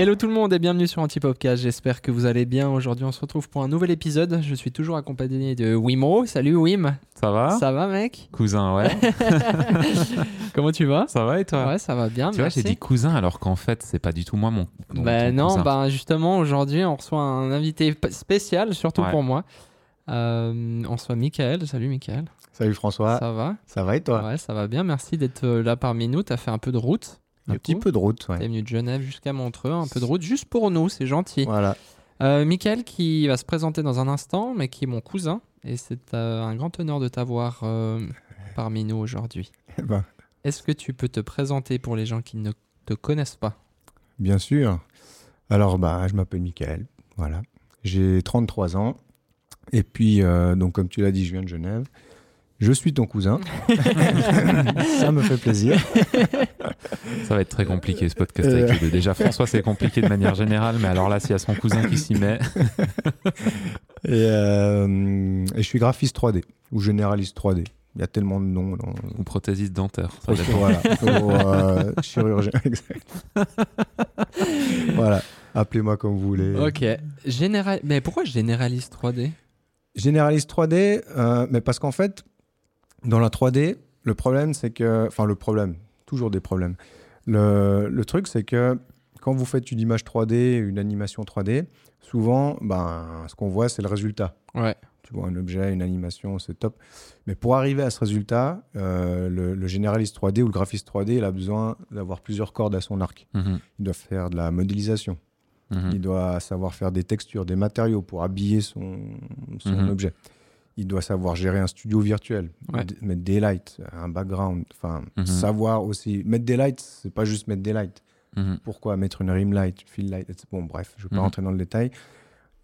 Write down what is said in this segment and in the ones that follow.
Hello tout le monde et bienvenue sur Antipopcast. J'espère que vous allez bien. Aujourd'hui, on se retrouve pour un nouvel épisode. Je suis toujours accompagné de Wimo. Salut Wim. Ça va Ça va, mec Cousin, ouais. Comment tu vas ça va et toi Ouais, ça va bien. Tu vois, j'ai dit cousin alors qu'en fait, c'est pas du tout moi mon. mon- Bah non, cousin. bah justement, aujourd'hui, on reçoit un invité spécial, surtout Ouais. pour moi. Euh, on reçoit Michael. Salut Michael. Salut François, Ça va ça va et toi Ouais, ça va bien. Merci d'être euh, là parmi nous. T'as fait un peu de route. Un petit peu de route, ouais. T'es venu de Genève jusqu'à Montreux. Un peu de route juste pour nous, c'est gentil. Voilà. Euh, Michael qui va se présenter dans un instant, mais qui est mon cousin. Et c'est euh, un grand honneur de t'avoir euh, parmi nous aujourd'hui. Eh ben, Est-ce que tu peux te présenter pour les gens qui ne te connaissent pas? Bien sûr. Alors, bah, je m'appelle Michael. Voilà. J'ai 33 ans. Et puis, donc, comme tu l'as dit, je viens de Genève. Je suis ton cousin. ça me fait plaisir. Ça va être très compliqué ce podcast avec les deux. Déjà, François, c'est compliqué de manière générale, mais alors là, s'il y a son cousin qui s'y met. Et, euh, et je suis graphiste 3D ou généraliste 3D. Il y a tellement de noms. Dans... Ou prothésiste dentaire. Ça voilà. Ou, euh, chirurgien. exact. voilà. Appelez-moi comme vous voulez. Ok. Général... Mais pourquoi généraliste 3D Généraliste 3D, euh, mais parce qu'en fait, dans la 3D, le problème, c'est que. Enfin, le problème, toujours des problèmes. Le, le truc, c'est que quand vous faites une image 3D, une animation 3D, souvent, ben, ce qu'on voit, c'est le résultat. Ouais. Tu vois un objet, une animation, c'est top. Mais pour arriver à ce résultat, euh, le, le généraliste 3D ou le graphiste 3D, il a besoin d'avoir plusieurs cordes à son arc. Mhm, Il doit faire de la modélisation. mhm. Il doit savoir faire des textures, des matériaux pour habiller son, son Mhm. objet. Il doit savoir gérer un studio virtuel, Ouais. mettre des lights, un background. Enfin, Mhm. savoir aussi. Mettre des lights, c'est pas juste mettre des lights. Mhm. Pourquoi mettre une rim light, fill light etc. Bon, bref, je ne vais pas Mhm. rentrer dans le détail.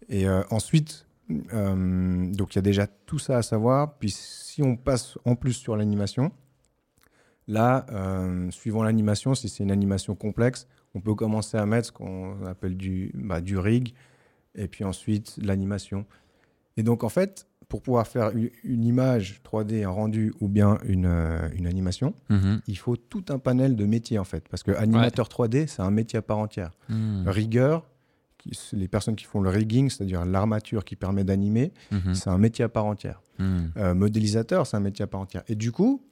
Et euh, ensuite, euh, donc il y a déjà tout ça à savoir. Puis si on passe en plus sur l'animation, là, euh, suivant l'animation, si c'est une animation complexe, on peut commencer à mettre ce qu'on appelle du, bah, du rig, et puis ensuite l'animation. Et donc en fait, pour pouvoir faire une, une image 3D, un rendu ou bien une, euh, une animation, Mhm. il faut tout un panel de métiers en fait. Parce que animateur 3D, c'est un métier à part entière. Mhm. Rigueur, qui- les personnes qui font le rigging, c'est-à-dire l'armature qui permet d'animer, Mhm. c'est un métier à part entière. Mhm. Euh, modélisateur, c'est un métier à part entière. Et du coup,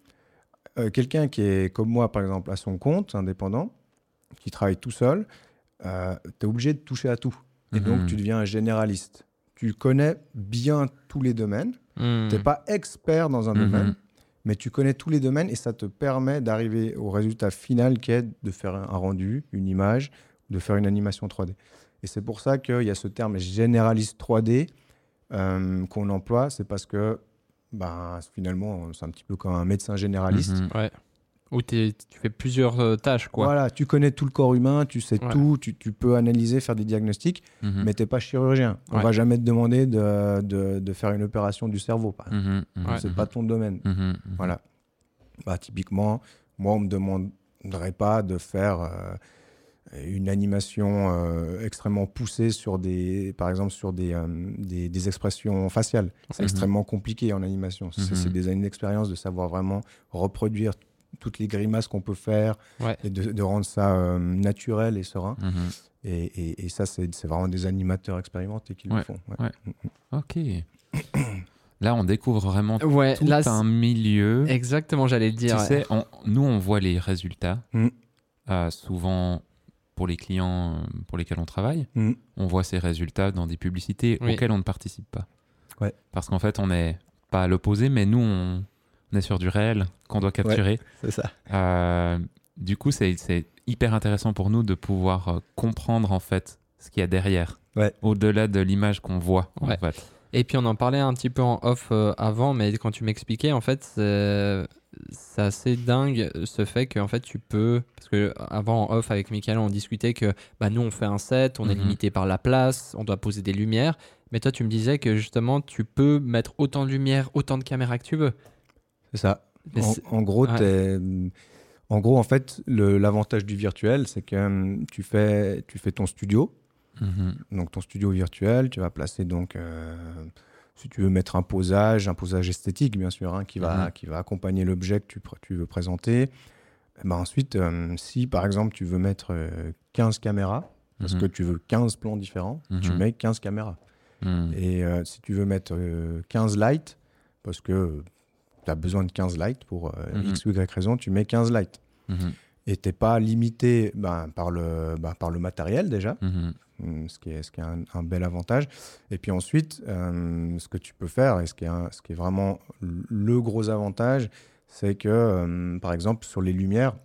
euh, quelqu'un qui est comme moi, par exemple, à son compte, indépendant, qui travaille tout seul, tu es obligé de toucher à tout. Et Mhm. donc, tu deviens un généraliste. Tu connais bien tous les domaines. Hmm. Tu n'es pas expert dans un Mhm. domaine, mais tu connais tous les domaines et ça te permet d'arriver au résultat final qui est de faire un rendu, une image, de faire une animation 3D. Et c'est pour ça qu'il y a ce terme généraliste 3D euh, qu'on emploie. C'est parce que ben, finalement, c'est un petit peu comme un médecin généraliste. Ouais. Ou t'es- tu fais plusieurs euh, tâches, quoi. Voilà, tu connais tout le corps humain, tu sais tout, tu, tu peux analyser, faire des diagnostics, Mhm. mais tu n'es pas chirurgien. On Ouais. va jamais te demander de, de- de faire une opération du cerveau. par exemple. Mhm. Mhm. Ouais. C'est pas ton domaine. Voilà. Bah, typiquement, moi, on me demanderait pas de faire euh, une animation euh, extrêmement poussée sur des, par exemple, sur des, des, des expressions faciales. C'est extrêmement compliqué en animation. C'est des années d'expérience de savoir vraiment reproduire toutes les grimaces qu'on peut faire Ouais. et de, de rendre ça euh, naturel et serein. Mhm. Et, et- et ça, c'est vraiment des animateurs expérimentés qui le font. ouais. Ouais. Ok. Là, on découvre vraiment Ouais, tout là, un milieu. exactement, j'allais le dire. Tu ouais. sais, on- nous, on voit les résultats. Mm. Euh, souvent, pour les clients euh, pour lesquels on travaille, Mm. on voit ces résultats dans des publicités Oui. auxquelles on ne participe pas. Ouais. Parce qu'en fait, on n'est pas à l'opposé, mais nous, on, on est sur du réel qu'on doit capturer. C'est ça. Euh, du coup, c'est c'est hyper intéressant pour nous de pouvoir euh, comprendre en fait ce qu'il y a derrière, Ouais. au-delà de l'image qu'on voit. en Ouais. fait. Et puis on en parlait un petit peu en off euh, avant, mais quand tu m'expliquais, en fait, c'est c'est assez dingue ce fait que en fait tu peux, parce que avant en off avec Michael, on discutait que bah, nous on fait un set, on est Mhm. limité par la place, on doit poser des lumières, mais toi tu me disais que justement tu peux mettre autant de lumière, autant de caméras que tu veux. C'est ça. En, gros, ouais. en gros, en fait, l'avantage du virtuel, c'est que hum, tu fais, tu fais ton studio, Mhm. donc ton studio virtuel, tu vas placer donc, euh, si tu veux mettre un posage, un posage esthétique bien sûr, hein, qui va, Mhm. qui va accompagner l'objet que tu, veux présenter. Eh ben ensuite, euh, si par exemple tu veux mettre euh, 15 caméras, Parce que tu veux 15 plans différents, tu mets 15 caméras. Mhm. Et euh, si tu veux mettre euh, 15 lights, parce que tu as besoin de 15 lights pour euh, Mhm. X ou Y raison, tu mets 15 lights. Mhm. Et tu n'es pas limité ben, par, le, ben, par le matériel déjà, Mhm. hum, ce qui est, ce qui est un, un bel avantage. Et puis ensuite, euh, ce que tu peux faire, et ce qui est, un- ce qui est vraiment le gros avantage, c'est que, euh, par exemple, sur les lumières,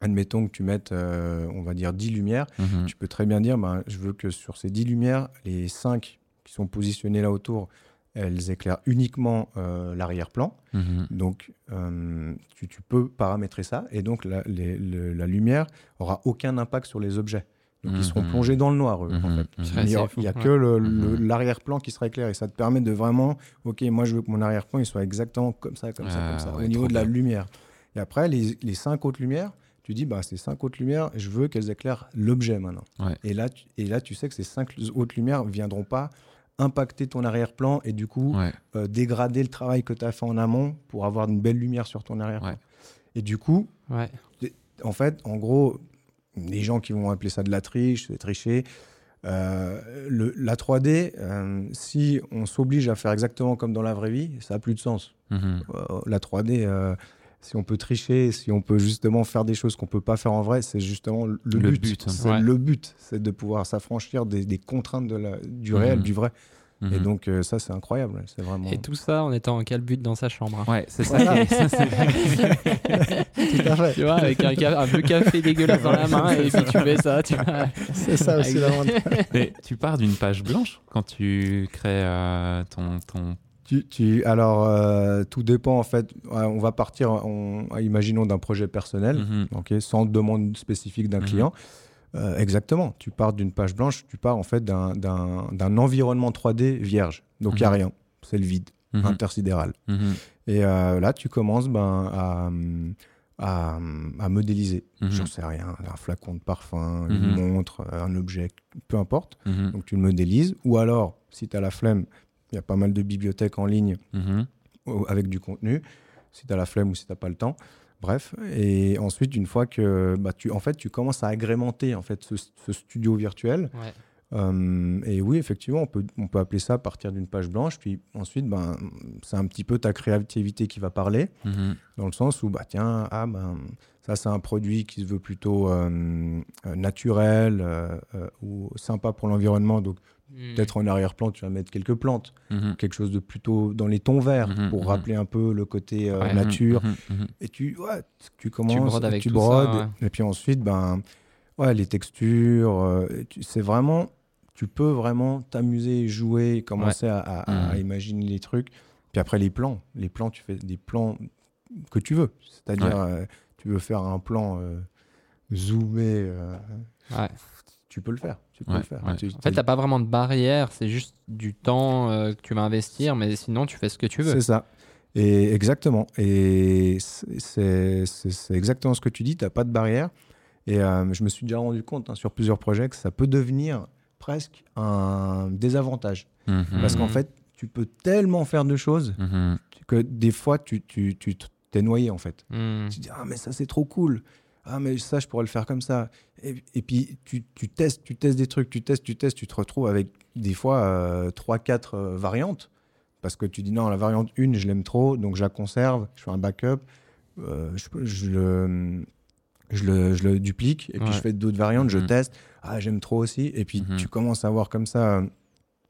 admettons que tu mettes, euh, on va dire, 10 lumières, tu peux très bien dire, ben, je veux que sur ces 10 lumières, les 5 qui sont positionnées là autour, elles éclairent uniquement euh, l'arrière-plan. Mhm. Donc, euh, tu, tu peux paramétrer ça. Et donc, la, les- le- la lumière aura aucun impact sur les objets. Donc, ils seront Mhm. plongés dans le noir, eux, en Mhm. fait. Il n'y a, fou, il y a ouais. que l'arrière-plan qui sera éclairé. Ça te permet de vraiment, OK, moi, je veux que mon arrière-plan, il soit exactement comme ça, comme ça, Ah, comme ça, ouais, au niveau de la bien. lumière. Et après, les, les cinq autres lumières, tu dis, bah, ces cinq autres lumières, je veux qu'elles éclairent l'objet maintenant. Ouais. Et, là, tu, et là, tu sais que ces cinq autres lumières ne viendront pas impacter ton arrière-plan et du coup, Ouais. euh, dégrader le travail que tu as fait en amont pour avoir une belle lumière sur ton arrière-plan. Ouais. Et du coup, Ouais. en fait, en gros, les gens qui vont appeler ça de la triche, c'est tricher. euh, le- la 3D, euh, si on s'oblige à faire exactement comme dans la vraie vie, ça n'a plus de sens. Mhm. Euh, la 3D, euh, si on peut tricher, si on peut justement faire des choses qu'on peut pas faire en vrai, c'est justement le, Le but. but, hein. C'est Ouais. le but, c'est de pouvoir s'affranchir des, des contraintes de la- du Mhm. réel, du vrai. Et Mhm. donc euh, ça, c'est incroyable. C'est vraiment. Et tout ça en étant en calbut dans sa chambre. hein. Ouais, c'est ça. Voilà. qui est- ça, c'est- Tout à fait. Tu vois, avec un, ca- un peu café dégueulasse dans la main, et puis tu fais ça, tu vois. C'est ça aussi. Mais tu pars d'une page blanche quand tu crées euh, ton, ton... Tu, tu- alors, euh, tout dépend en fait. Ouais, On va partir, on- imaginons d'un projet personnel, Mhm. sans demande spécifique d'un Mhm. client. Euh, exactement. Tu pars d'une page blanche, tu pars en fait d'un- environnement 3D vierge. Donc, il n'y a Mhm. rien. C'est le vide, intersidéral. Et euh, là, tu commences ben, à, à, à modéliser. J'en sais rien. Un flacon de parfum, une montre, un objet, peu importe. Donc, tu le modélises. Ou alors, si tu as la flemme, il y a pas mal de bibliothèques en ligne Mhm. avec du contenu, si tu as la flemme ou si tu n'as pas le temps. Bref, et ensuite, une fois que bah, tu, en fait, tu commences à agrémenter en fait, ce, ce studio virtuel, Ouais. euh, et oui, effectivement, on peut, on peut appeler ça partir d'une page blanche, puis ensuite, ben, c'est un petit peu ta créativité qui va parler, Mhm. dans le sens où, bah, tiens, ah, ben, ça, c'est un produit qui se veut plutôt euh, euh, naturel euh, euh, ou sympa pour l'environnement, donc Hmm. peut-être en arrière-plan, tu vas mettre quelques plantes Mhm. quelque chose de plutôt dans les tons verts Mhm, pour mhm. rappeler un peu le côté euh, Ouais. nature. Et tu, ouais, tu commences, brodes avec tu tout brodes, ça, et puis ensuite, ben, ouais, les textures, euh, tu- c'est vraiment, tu peux vraiment t'amuser, jouer, commencer à, à- à imaginer les trucs. Puis après les plans, les plans, tu fais des plans que tu veux. C'est-à-dire, euh, tu veux faire un plan euh, zoomé, euh, Ouais. Tu peux le faire. Tu peux Ouais, le faire. ouais. Tu- En fait, t'as pas vraiment de barrière, c'est juste du temps euh, que tu vas investir, mais sinon tu fais ce que tu veux. C'est ça. Et exactement. Et c'est- exactement ce que tu dis. Tu n'as pas de barrière. Et euh, je me suis déjà rendu compte hein, sur plusieurs projets que ça peut devenir presque un désavantage. Mhm. Parce qu'en Mhm. fait, tu peux tellement faire de choses Mhm. que des fois, tu tu- tu t'es noyé en fait. Hmm. Tu te dis, ah, mais ça, c'est trop cool. Ah, mais ça, je pourrais le faire comme ça. Et, et puis, tu, tu testes, tu testes des trucs, tu testes, tu testes, tu te retrouves avec des fois 3-4 variantes. Parce que tu dis, non, la variante 1, je l'aime trop, donc je la conserve, je fais un backup, euh, je, je le, je, le, je le duplique, et puis je fais d'autres variantes, je Mhm. teste. Ah, j'aime trop aussi. Et puis, Mhm. tu commences à voir comme ça.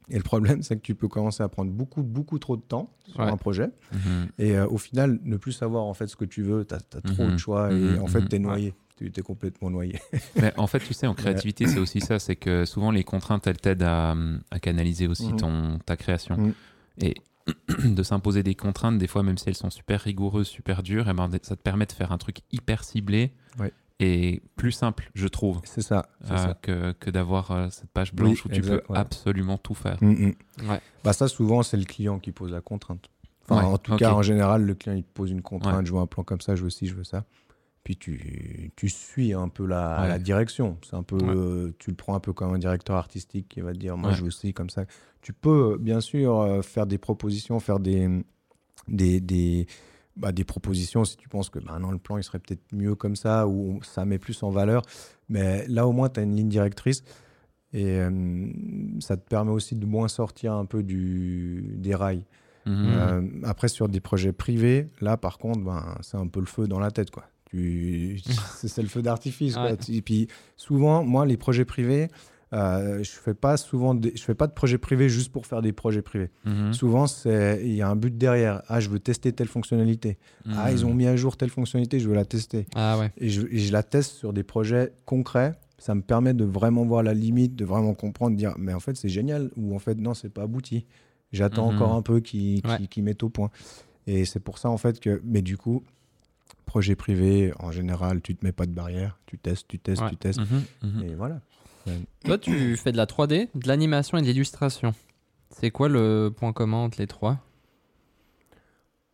Et le problème, c'est que tu peux commencer à prendre beaucoup, beaucoup trop de temps sur Ouais. un projet. Mhm. Et euh, au final, ne plus savoir en fait ce que tu veux, tu as, trop Mhm. de choix Mhm, et en fait, mhm. tu es noyé. Tu es complètement noyé. Mais en fait, tu sais, en créativité, c'est aussi ça. C'est que souvent, les contraintes, elles t'aident à, à canaliser aussi Mhm. ton, ta création. Mhm. Et de s'imposer des contraintes, des fois, même si elles sont super rigoureuses, super dures, et ben, ça te permet de faire un truc hyper ciblé Plus simple, je trouve, C'est ça. euh, ça. que, que d'avoir euh, cette page blanche Oui, où tu exact, peux ouais. absolument tout faire. Mm, mm. Ouais. Bah, ça, souvent, c'est le client qui pose la contrainte. Enfin, Ouais, en tout cas, en général, le client il te pose une contrainte. Ouais. Je veux un plan comme ça, je veux ci, je veux ça. Puis tu, tu suis un peu la, Ouais. la direction. C'est un peu, Ouais. euh, tu le prends un peu comme un directeur artistique qui va te dire, moi, Ouais. je veux ci, comme ça. Tu peux, bien sûr, euh, faire des propositions, faire des, des, des, bah, des propositions si tu penses que bah, non, le plan il serait peut-être mieux comme ça ou ça met plus en valeur. Mais là, au moins, tu as une ligne directrice et euh, ça te permet aussi de moins sortir un peu du, des rails. Mhm. Euh, après, sur des projets privés, là, par contre, ben, c'est un peu le feu dans la tête. quoi. Tu... c'est le feu d'artifice. Ouais. Et puis, souvent, moi, les projets privés, euh, je fais pas souvent des- je fais pas de projets privés juste pour faire des projets privés. Mhm. Souvent, c'est il y a un but derrière. Ah, je veux tester telle fonctionnalité. Ah, ils ont mis à jour telle fonctionnalité, je veux la tester. Ah ouais. Et je, et je la teste sur des projets concrets. Ça me permet de vraiment voir la limite, de vraiment comprendre, de dire, mais en fait, c'est génial. Ou en fait, non, c'est pas abouti. J'attends Mhm. encore un peu qu'ils Ouais. qu'ils- qu'ils mettent au point. Et c'est pour ça, en fait, que. Mais du coup, projet privé, en général, tu te mets pas de barrière. Tu testes, tu testes, Ouais. tu testes. Mhm, mhm. Et voilà. Toi, tu fais de la 3D, de l'animation et de l'illustration. C'est quoi le point commun entre les trois?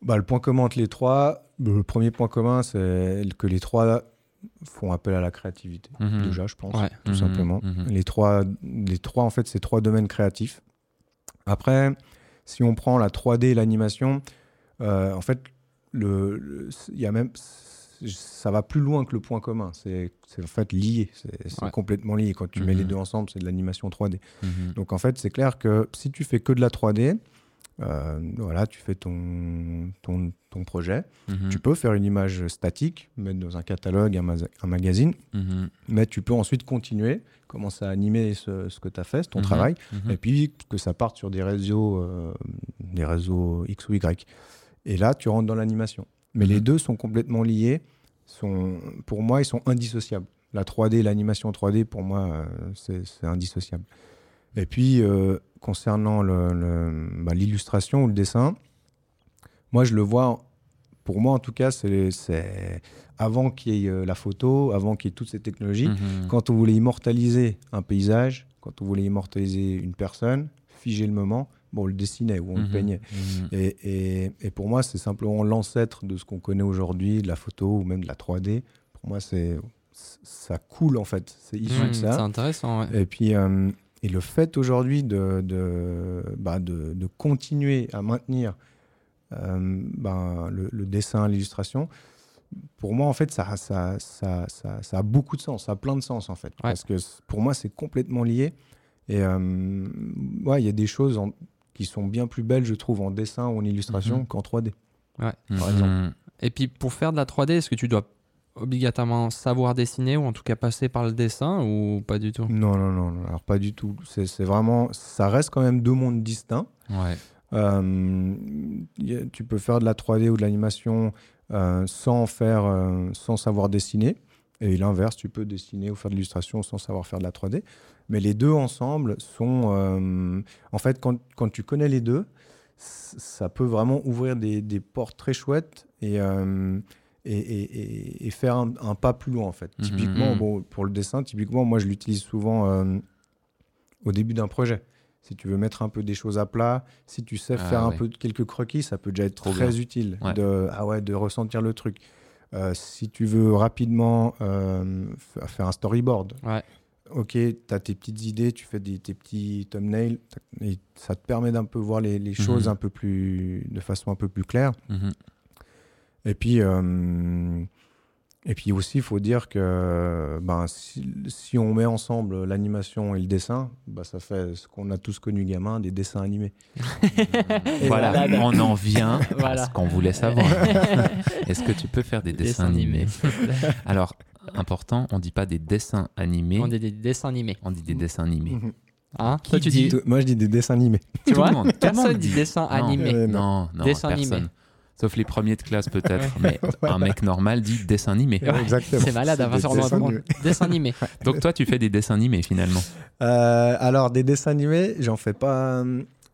Bah, le point commun entre les trois, le premier point commun, c'est que les trois font appel à la créativité. Mhm. Déjà, je pense, Ouais. tout Mhm, simplement. mhm. Les trois, les trois, en fait, c'est trois domaines créatifs. Après, si on prend la 3D et l'animation, euh, en fait, le, le- il y a même, ça va plus loin que le point commun. C'est en fait lié. C'est Ouais. complètement lié. Quand tu mets les Mhm. deux ensemble, c'est de l'animation 3D. Mhm. Donc en fait, c'est clair que si tu fais que de la 3D, euh, voilà, tu fais ton, ton, ton projet. Mhm. Tu peux faire une image statique, mettre dans un catalogue, un, ma- un magazine, mais tu peux ensuite continuer, commencer à animer ce, ce que tu as fait, ton travail, et puis que ça parte sur des réseaux, euh, des réseaux X ou Y. Et là, tu rentres dans l'animation. Mais les deux sont complètement liés. Sont, pour moi, ils sont indissociables. La 3D et l'animation 3D, pour moi, euh, c'est indissociable. Et puis, euh, concernant le- le- bah, l'illustration ou le dessin, moi, je le vois, pour moi en tout cas, c'est avant qu'il y ait euh, la photo, avant qu'il y ait toutes ces technologies, Mhm. quand on voulait immortaliser un paysage, quand on voulait immortaliser une personne, figer le moment, bon, on le dessinait ou on le Mhm. peignait. Mhm. Et, et- et pour moi, c'est simplement l'ancêtre de ce qu'on connaît aujourd'hui, de la photo ou même de la 3D. Pour moi, c'est ça coule en fait. C'est issu de C'est ça. intéressant, ouais. Et puis, euh, et le fait aujourd'hui de, de, bah, de, de continuer à maintenir euh, bah, le, le dessin, l'illustration, pour moi, en fait, ça, ça, ça, ça, ça a beaucoup de sens, ça a plein de sens, en fait. Parce que pour moi, c'est complètement lié. Et euh, ouais, il y a des choses en- qui sont bien plus belles, je trouve, en dessin ou en illustration Mhm. qu'en 3D. par Mhm. exemple. Et puis pour faire de la 3D, est-ce que tu dois obligatoirement savoir dessiner ou en tout cas passer par le dessin ou pas du tout? Non, non, non, non, alors pas du tout. C'est vraiment, ça reste quand même deux mondes distincts. Ouais. Euh, a- tu peux faire de la 3D ou de l'animation euh, sans faire, euh, sans savoir dessiner. Et l'inverse, tu peux dessiner ou faire de l'illustration sans savoir faire de la 3D. Mais les deux ensemble sont, euh, en fait, quand, quand tu connais les deux, ça peut vraiment ouvrir des, des portes très chouettes et, euh, et, et- faire un, un pas plus loin, en fait. Mhm. Typiquement, Mhm. bon, pour le dessin, typiquement, moi, je l'utilise souvent euh, au début d'un projet. Si tu veux mettre un peu des choses à plat, si tu sais Ah faire un peu quelques croquis, ça peut déjà être Trop très bien. utile Ouais. de, ah ouais, de ressentir le truc. Euh, si tu veux rapidement euh, faire un storyboard, Ouais. Ok, tu as tes petites idées, tu fais des, tes petits thumbnails, et ça te permet d'un peu voir les, les choses Mhm. un peu plus, de façon un peu plus claire. Mhm. Et puis, euh, et puis aussi, il faut dire que ben, si, si on met ensemble l'animation et le dessin, ben, ça fait ce qu'on a tous connu gamin, des dessins animés. Voilà, voilà. on en vient Voilà. à ce qu'on voulait savoir. Est-ce que tu peux faire des dessins, animés Alors, important, on dit pas des dessins animés, On dit des dessins animés. on dit des dessins animés. Mhm. Hein Qui Toi, tu dis, Moi, je dis des dessins animés. tu vois, monde- personne dit dit. dessin Non. animé. Euh, Non, non, Dessin personne. animé. Sauf les premiers de classe peut-être, mais un mec normal dit dessin animé. Ouais, Exactement. C'est malade, à des faire dessins en animés. dessin animé. Donc toi, tu fais des dessins animés finalement. Euh, alors, des dessins animés, j'en fais pas.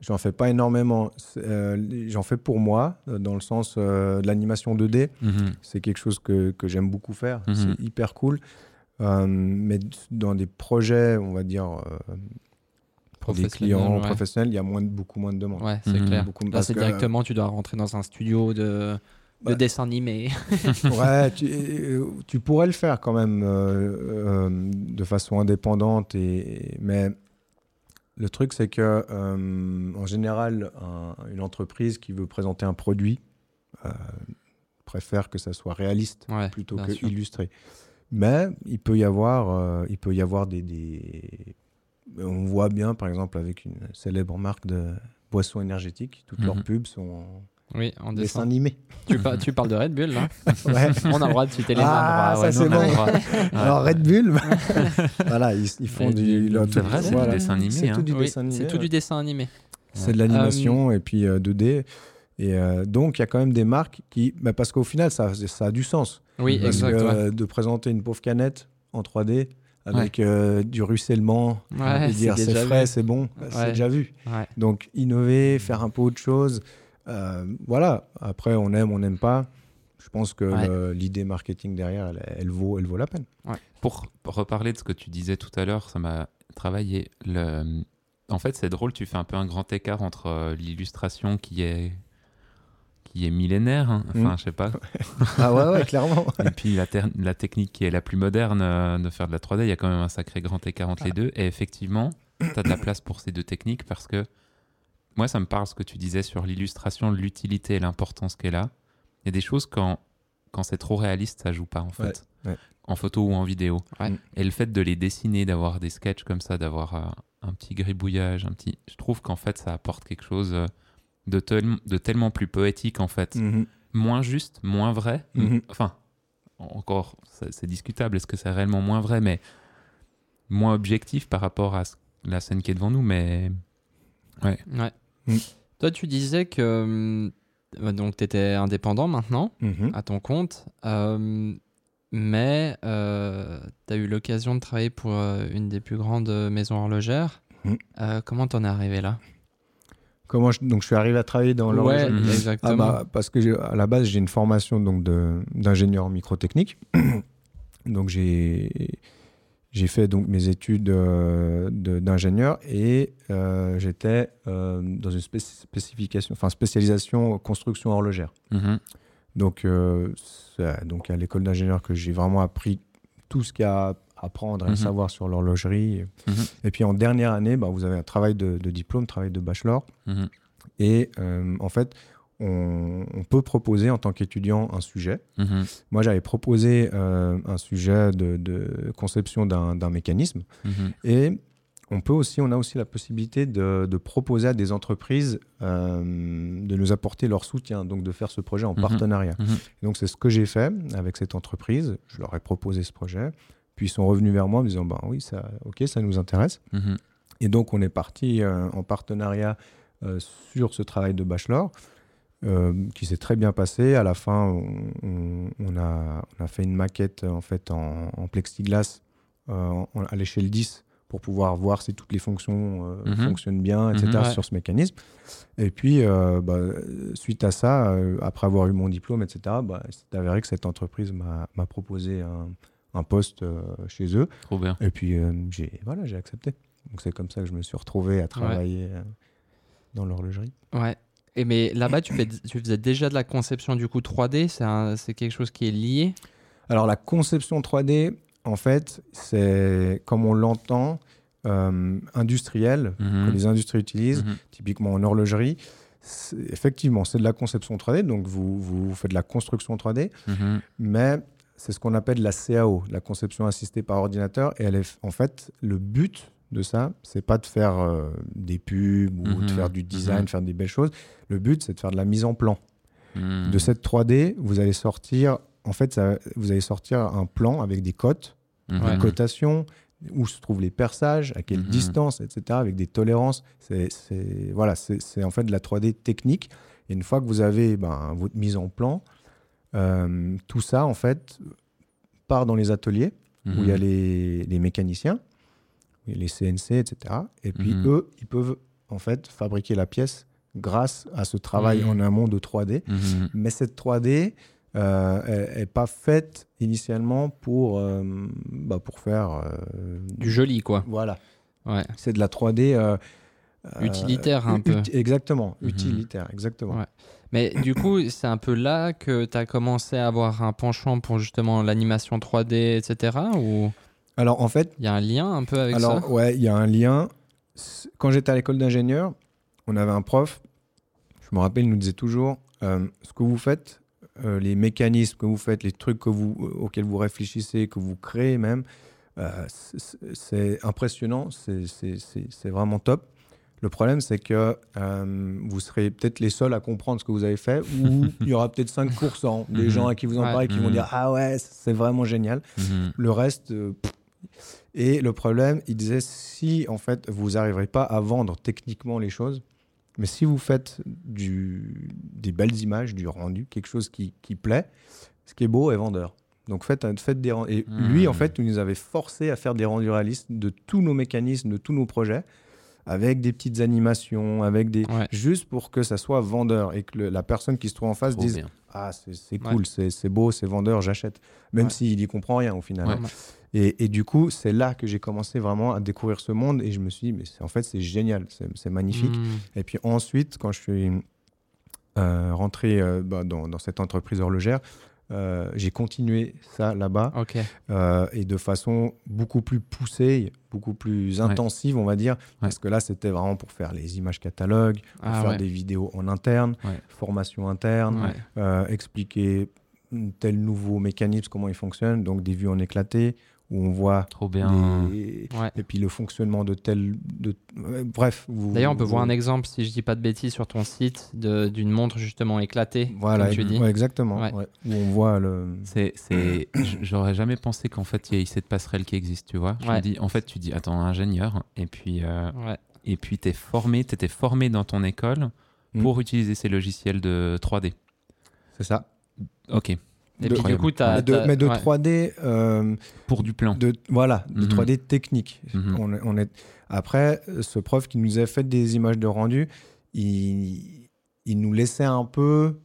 J'en fais pas énormément. Euh, j'en fais pour moi, euh, dans le sens euh, de l'animation 2D. Mhm. C'est quelque chose que, que j'aime beaucoup faire. Mhm. C'est hyper cool. Euh, mais dans des projets, on va dire, euh, pour des clients ouais. professionnels, il y a moins de- beaucoup moins de demandes. Ouais, c'est Mhm. clair. Beaucoup- Là, parce c'est que- directement, tu dois rentrer dans un studio de, de Bah, dessin animé. ouais, tu, tu pourrais le faire quand même euh, euh, de façon indépendante, et, mais le truc c'est que euh, en général, un- une entreprise qui veut présenter un produit, euh, préfèrent que ça soit réaliste Ouais, plutôt que sûr. illustré. Mais il peut y avoir, euh, il peut y avoir des, des- On voit bien, par exemple, avec une célèbre marque de boissons énergétiques, toutes leurs Mhm. pubs sont Oui, en dessin dessin. animé. Tu, par- tu parles de Red Bull, là Ouais. On a le droit de citer les Ah, ça, c'est bon. droit. Alors Red Bull, voilà, ils, ils font du. Vrai, c'est du dessin animé, C'est hein. tout du Oui, dessin animé. c'est tout du dessin animé. C'est de l'animation et puis euh, 2D. Et euh, donc, il y a quand même des marques qui. bah, parce qu'au final, ça, ça a du sens. Oui, Parce que, exact. ouais. euh, de présenter une pauvre canette en 3D avec euh, du ruissellement Ouais, et dire c'est frais, c'est bon, bah, c'est déjà vu. Donc, innover, faire un peu autre chose. Euh, voilà. Après, on aime, on n'aime pas. Je pense que Ouais. l'idée marketing derrière, elle, elle vaut, elle vaut la peine. Pour reparler de ce que tu disais tout à l'heure, ça m'a travaillé. Le... En fait, c'est drôle, tu fais un peu un grand écart entre euh, l'illustration qui est qui est millénaire, hein. enfin, Mm. je sais pas, Ah ouais, ouais, clairement. et puis la technique qui est la plus moderne euh, de faire de la 3D, il y a quand même un sacré grand écart entre les deux. Et effectivement, tu as de la place pour ces deux techniques parce que moi, ça me parle ce que tu disais sur l'illustration, l'utilité et l'importance qu'elle a. Il y a des choses quand, quand c'est trop réaliste, ça joue pas en fait. Ouais, ouais. En photo ou en vidéo. Ouais. Et le fait de les dessiner, d'avoir des sketchs comme ça, d'avoir euh, un petit gribouillage, un petit. Je trouve qu'en fait, ça apporte quelque chose euh, de, tel- de tellement plus poétique en fait. Mhm. Moins juste, moins vrai. Mhm. Enfin, encore, c'est c'est discutable. Est-ce que c'est réellement moins vrai, mais moins objectif par rapport à ce- la scène qui est devant nous, mais. Ouais. Mm. Toi, tu disais que euh, donc tu étais indépendant maintenant, Mhm. à ton compte, euh, mais tu as eu l'occasion de travailler pour euh, une des plus grandes euh, maisons horlogères. Mm. Euh, comment t'en es arrivé là? Comment je, donc je suis arrivé à travailler dans Ouais, l'horlogerie. Ah exactement. bah, parce que à la base j'ai une formation donc d'ingénieur microtechnique. donc j'ai j'ai fait donc mes études euh, d'ingénieur et euh, j'étais euh, dans une spéc- spécification, enfin spécialisation construction horlogère. Mhm. Donc donc à l'école d'ingénieur que j'ai vraiment appris tout ce qu'il y a à apprendre et à Mhm. savoir sur l'horlogerie. Mhm. Et puis en dernière année, bah, vous avez un travail de, de diplôme, travail de bachelor. Mhm. Et en fait, on, on peut proposer en tant qu'étudiant un sujet. Mhm. Moi, j'avais proposé euh, un sujet de, de conception d'un mécanisme. Mhm. Et on, peut aussi, on a aussi la possibilité de, de proposer à des entreprises euh, de nous apporter leur soutien, donc de faire ce projet en Mhm. partenariat. Donc c'est ce que j'ai fait avec cette entreprise. Je leur ai proposé ce projet. Puis ils sont revenus vers moi en me disant, bah, oui, ça, ok, ça nous intéresse. Et donc, on est parti euh, en partenariat sur ce travail de bachelor euh, qui s'est très bien passé. À la fin, on, on- on a, on a fait une maquette en, fait, en, en plexiglas euh, à l'échelle 10 pour pouvoir voir si toutes les fonctions euh, Mhm. fonctionnent bien, etc. Mhm, ouais. sur ce mécanisme. Et puis, bah, suite à ça, après avoir eu mon diplôme, etc., bah, c'est avéré que cette entreprise m'a proposé un, un poste chez eux. Trop bien. Et puis, j'ai voilà, j'ai accepté. Donc, c'est comme ça que je me suis retrouvé à travailler dans l'horlogerie. Ouais. Et mais là-bas, tu, fais, tu faisais déjà de la conception du coup 3D, c'est quelque chose qui est lié? Alors, la conception 3D, en fait, c'est comme on l'entend, euh, industriel, Mhm. que les industries utilisent, Mhm. typiquement en horlogerie. Effectivement, c'est de la conception 3D, donc vous, vous faites de la construction 3D, Mhm. mais c'est ce qu'on appelle la CAO, la conception assistée par ordinateur. Et elle est, en fait, le but de ça, c'est pas de faire euh, des pubs ou de Mhm. faire du design, Mhm. faire des belles choses. Le but, c'est de faire de la mise en plan. Mhm. De cette 3D, vous allez sortir, en fait, ça- vous allez sortir un plan avec des cotes, Mhm. Des cotations, où se trouvent les perçages, à quelle Mhm. distance, etc., avec des tolérances. C'est, voilà, c'est, en fait de la 3D technique. Et une fois que vous avez ben, votre mise en plan, euh, tout ça, en fait, part dans les ateliers où il y a Mhm. les, les mécaniciens, les CNC, etc. Et puis Mhm. eux, ils peuvent en fait fabriquer la pièce grâce à ce travail Mhm. en amont de 3D. Mhm. Mais cette 3D euh, n'est pas faite initialement pour, euh, bah, pour faire euh, Du joli, quoi. Voilà, Ouais. c'est de la 3D euh, euh, Utilitaire, un ut- peu. Exactement, Mhm. utilitaire, exactement. Ouais. Mais du coup, c'est un peu là que tu as commencé à avoir un penchant pour justement l'animation 3D, etc. Ou? Alors en fait, il y a un lien un peu avec Alors, ça ouais, il y a un lien. Quand j'étais à l'école d'ingénieur, on avait un prof, je me rappelle, il nous disait toujours euh, ce que vous faites, euh, les mécanismes que vous faites, les trucs que vous, euh, auxquels vous réfléchissez, que vous créez même, euh, c'est- impressionnant, c'est- vraiment top. Le problème, c'est que euh, vous serez peut-être les seuls à comprendre ce que vous avez fait, ou il y aura peut-être 5% des Mhm. gens à qui vous en parlez qui vont Mhm. dire Ah ouais, c'est vraiment génial. Mhm. Le reste. pff. Et le problème, il disait si en fait vous n'arriverez pas à vendre techniquement les choses, mais si vous faites du, des belles images, du rendu, quelque chose qui, qui plaît, ce qui est beau est vendeur. Donc faites, faites des Et Hmm. lui, en fait, il nous avait forcé à faire des rendus réalistes de tous nos mécanismes, de tous nos projets, avec des petites animations, avec des Ouais. juste pour que ça soit vendeur et que le- la personne qui se trouve en face Trop dise bien. ah c'est Ouais. cool, c'est beau, c'est vendeur, j'achète, même Ouais. s'il y comprend rien au final. Et, et du coup, c'est là que j'ai commencé vraiment à découvrir ce monde et je me suis dit, mais en fait, c'est génial, c'est magnifique. Mm. Et puis ensuite, quand je suis euh, rentré euh, bah, dans, dans cette entreprise horlogère, euh, j'ai continué ça là-bas euh, et de façon beaucoup plus poussée, beaucoup plus intensive, on va dire, parce que là, c'était vraiment pour faire les images catalogues, pour Ah faire ouais. des vidéos en interne, formation interne, euh, expliquer tel nouveau mécanisme, comment il fonctionne, donc des vues en éclaté, où on voit Trop bien. les- Ouais. et puis le fonctionnement de tel... De... Bref. vous- D'ailleurs, on peut voir un exemple, si je dis pas de bêtises, sur ton site de- d'une montre justement éclatée, Voilà, comme tu dis. ouais, exactement. Ouais. ouais, où on voit le... C'est, j'aurais jamais pensé qu'en fait il y ait cette passerelle qui existe, tu vois. Je me dis, en fait, tu dis, attends, ingénieur, et puis, euh, Ouais. et puis t'es formé, t'étais formé dans ton école Mm. pour utiliser ces logiciels de 3D. C'est ça. Ok. Et De- puis du coup, tu as. mais de, mais de 3D, euh, Pour du plan. de, voilà, de Mhm. 3D technique. Mhm. On est, on est... Après, ce prof qui nous a fait des images de rendu, il, il nous laissait un peu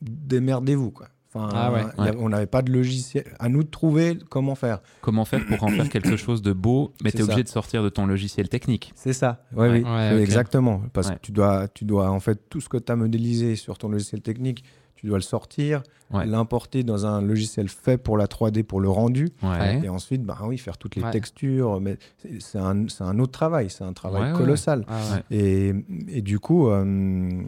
démerdez-vous. Quoi. Enfin, Ah ouais. on n'avait pas de logiciel. À nous de trouver comment faire. Comment faire pour en faire quelque chose de beau, mais C'est t'es obligé ça. de sortir de ton logiciel technique. C'est ça. Ouais, Ouais. oui. Exactement. Parce Ouais. que tu dois, tu dois, en fait, tout ce que tu as modélisé sur ton logiciel technique, tu dois le sortir, Ouais. l'importer dans un logiciel fait pour la 3D, pour le rendu. Ouais. Et ensuite, bah oui, faire toutes les Ouais. textures. Mais c'est- un, c'est un autre travail. C'est un travail Ouais, ouais, colossal. Ah ouais. Et, et du coup, euh,